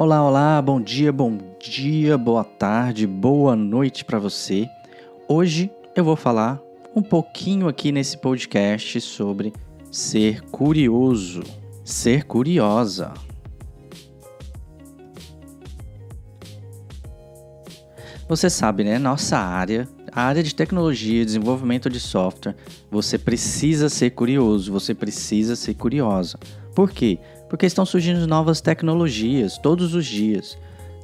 Olá, olá, bom dia, bom dia, boa tarde, boa noite para você. Hoje eu vou falar um pouquinho aqui nesse podcast sobre ser curioso, ser curiosa. Você sabe, né? Nossa área, a área de tecnologia, desenvolvimento de software, você precisa ser curioso, você precisa ser curiosa. Por quê? Porque estão surgindo novas tecnologias todos os dias.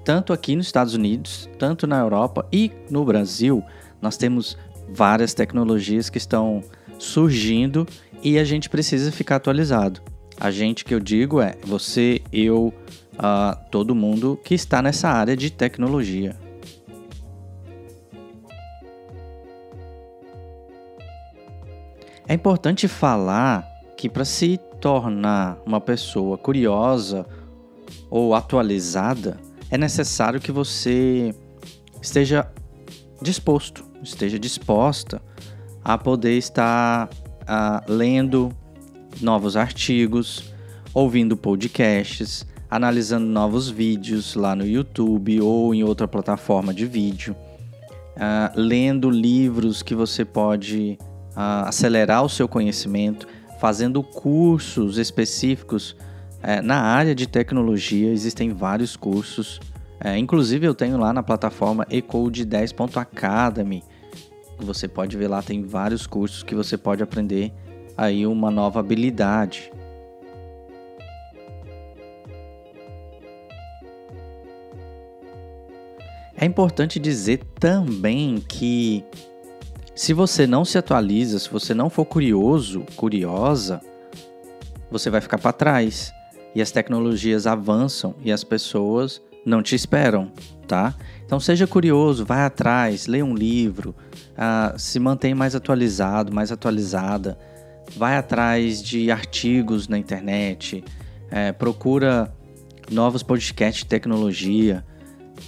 Tanto aqui nos Estados Unidos, tanto na Europa e no Brasil, nós temos várias tecnologias que estão surgindo e a gente precisa ficar atualizado. A gente que eu digo é você, eu, uh, todo mundo que está nessa área de tecnologia. É importante falar que para se tornar uma pessoa curiosa ou atualizada, é necessário que você esteja disposto, esteja disposta a poder estar a, lendo novos artigos, ouvindo podcasts, analisando novos vídeos lá no YouTube ou em outra plataforma de vídeo, uh, lendo livros que você pode uh, acelerar o seu conhecimento, fazendo cursos específicos é, na área de tecnologia. Existem vários cursos, é, inclusive eu tenho lá na plataforma ecode10.academy. Você pode ver lá, tem vários cursos que você pode aprender aí uma nova habilidade. É importante dizer também que se você não se atualiza, se você não for curioso, curiosa, você vai ficar para trás. E as tecnologias avançam e as pessoas não te esperam, tá? Então seja curioso, vai atrás, leia um livro, uh, se mantenha mais atualizado, mais atualizada, vai atrás de artigos na internet, é, procura novos podcasts de tecnologia.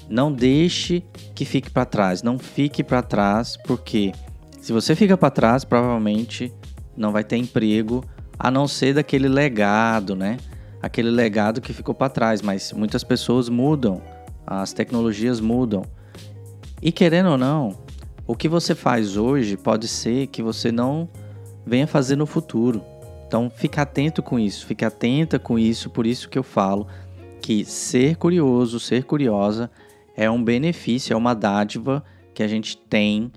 Não deixe que fique para trás, não fique para trás, porque se você fica para trás, provavelmente não vai ter emprego, a não ser daquele legado, né? Aquele legado que ficou para trás, mas muitas pessoas mudam, as tecnologias mudam. E querendo ou não, o que você faz hoje pode ser que você não venha fazer no futuro. Então, fique atento com isso, fique atenta com isso, por isso que eu falo que ser curioso, ser curiosa é um benefício, é uma dádiva que a gente tem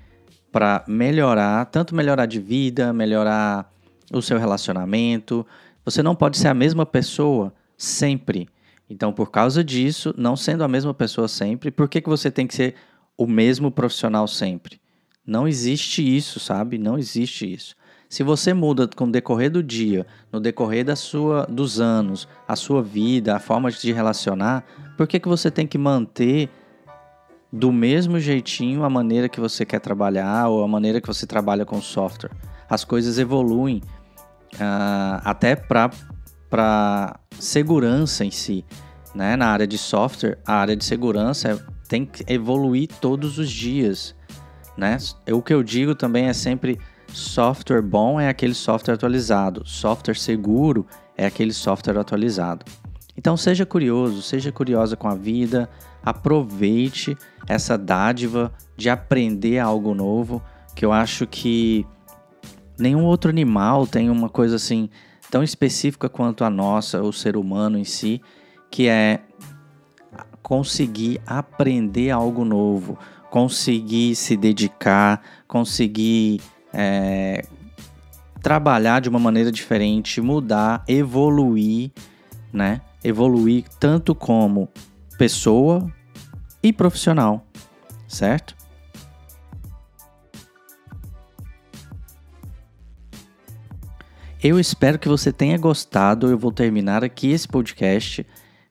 para melhorar, tanto melhorar de vida, melhorar o seu relacionamento. Você não pode ser a mesma pessoa sempre. Então, por causa disso, não sendo a mesma pessoa sempre, por que, que você tem que ser o mesmo profissional sempre? Não existe isso, sabe? Não existe isso. Se você muda com o decorrer do dia, no decorrer da sua, dos anos, a sua vida, a forma de se relacionar, por que, que você tem que manter do mesmo jeitinho a maneira que você quer trabalhar ou a maneira que você trabalha com software. As coisas evoluem uh, até para segurança em si. Né? Na área de software, a área de segurança é, tem que evoluir todos os dias. Né? O que eu digo também é sempre software bom é aquele software atualizado, software seguro é aquele software atualizado. Então seja curioso, seja curiosa com a vida, aproveite essa dádiva de aprender algo novo, que eu acho que nenhum outro animal tem uma coisa assim tão específica quanto a nossa, o ser humano em si, que é conseguir aprender algo novo, conseguir se dedicar, conseguir é, trabalhar de uma maneira diferente, mudar, evoluir, né? Evoluir tanto como pessoa e profissional, certo? Eu espero que você tenha gostado. Eu vou terminar aqui esse podcast.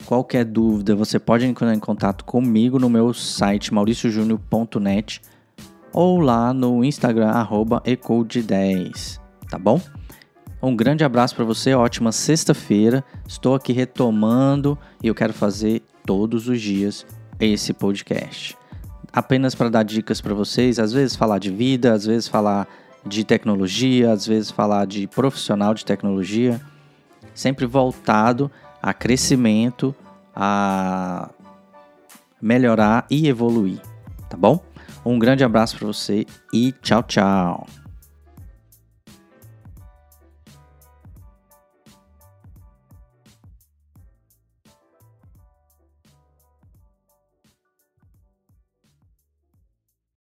Qualquer dúvida, você pode entrar em contato comigo no meu site mauriciojúnior.net ou lá no Instagram ecode10, tá bom? Um grande abraço para você, ótima sexta-feira. Estou aqui retomando e eu quero fazer todos os dias esse podcast. Apenas para dar dicas para vocês, às vezes falar de vida, às vezes falar de tecnologia, às vezes falar de profissional de tecnologia, sempre voltado a crescimento, a melhorar e evoluir, tá bom? Um grande abraço para você e tchau, tchau.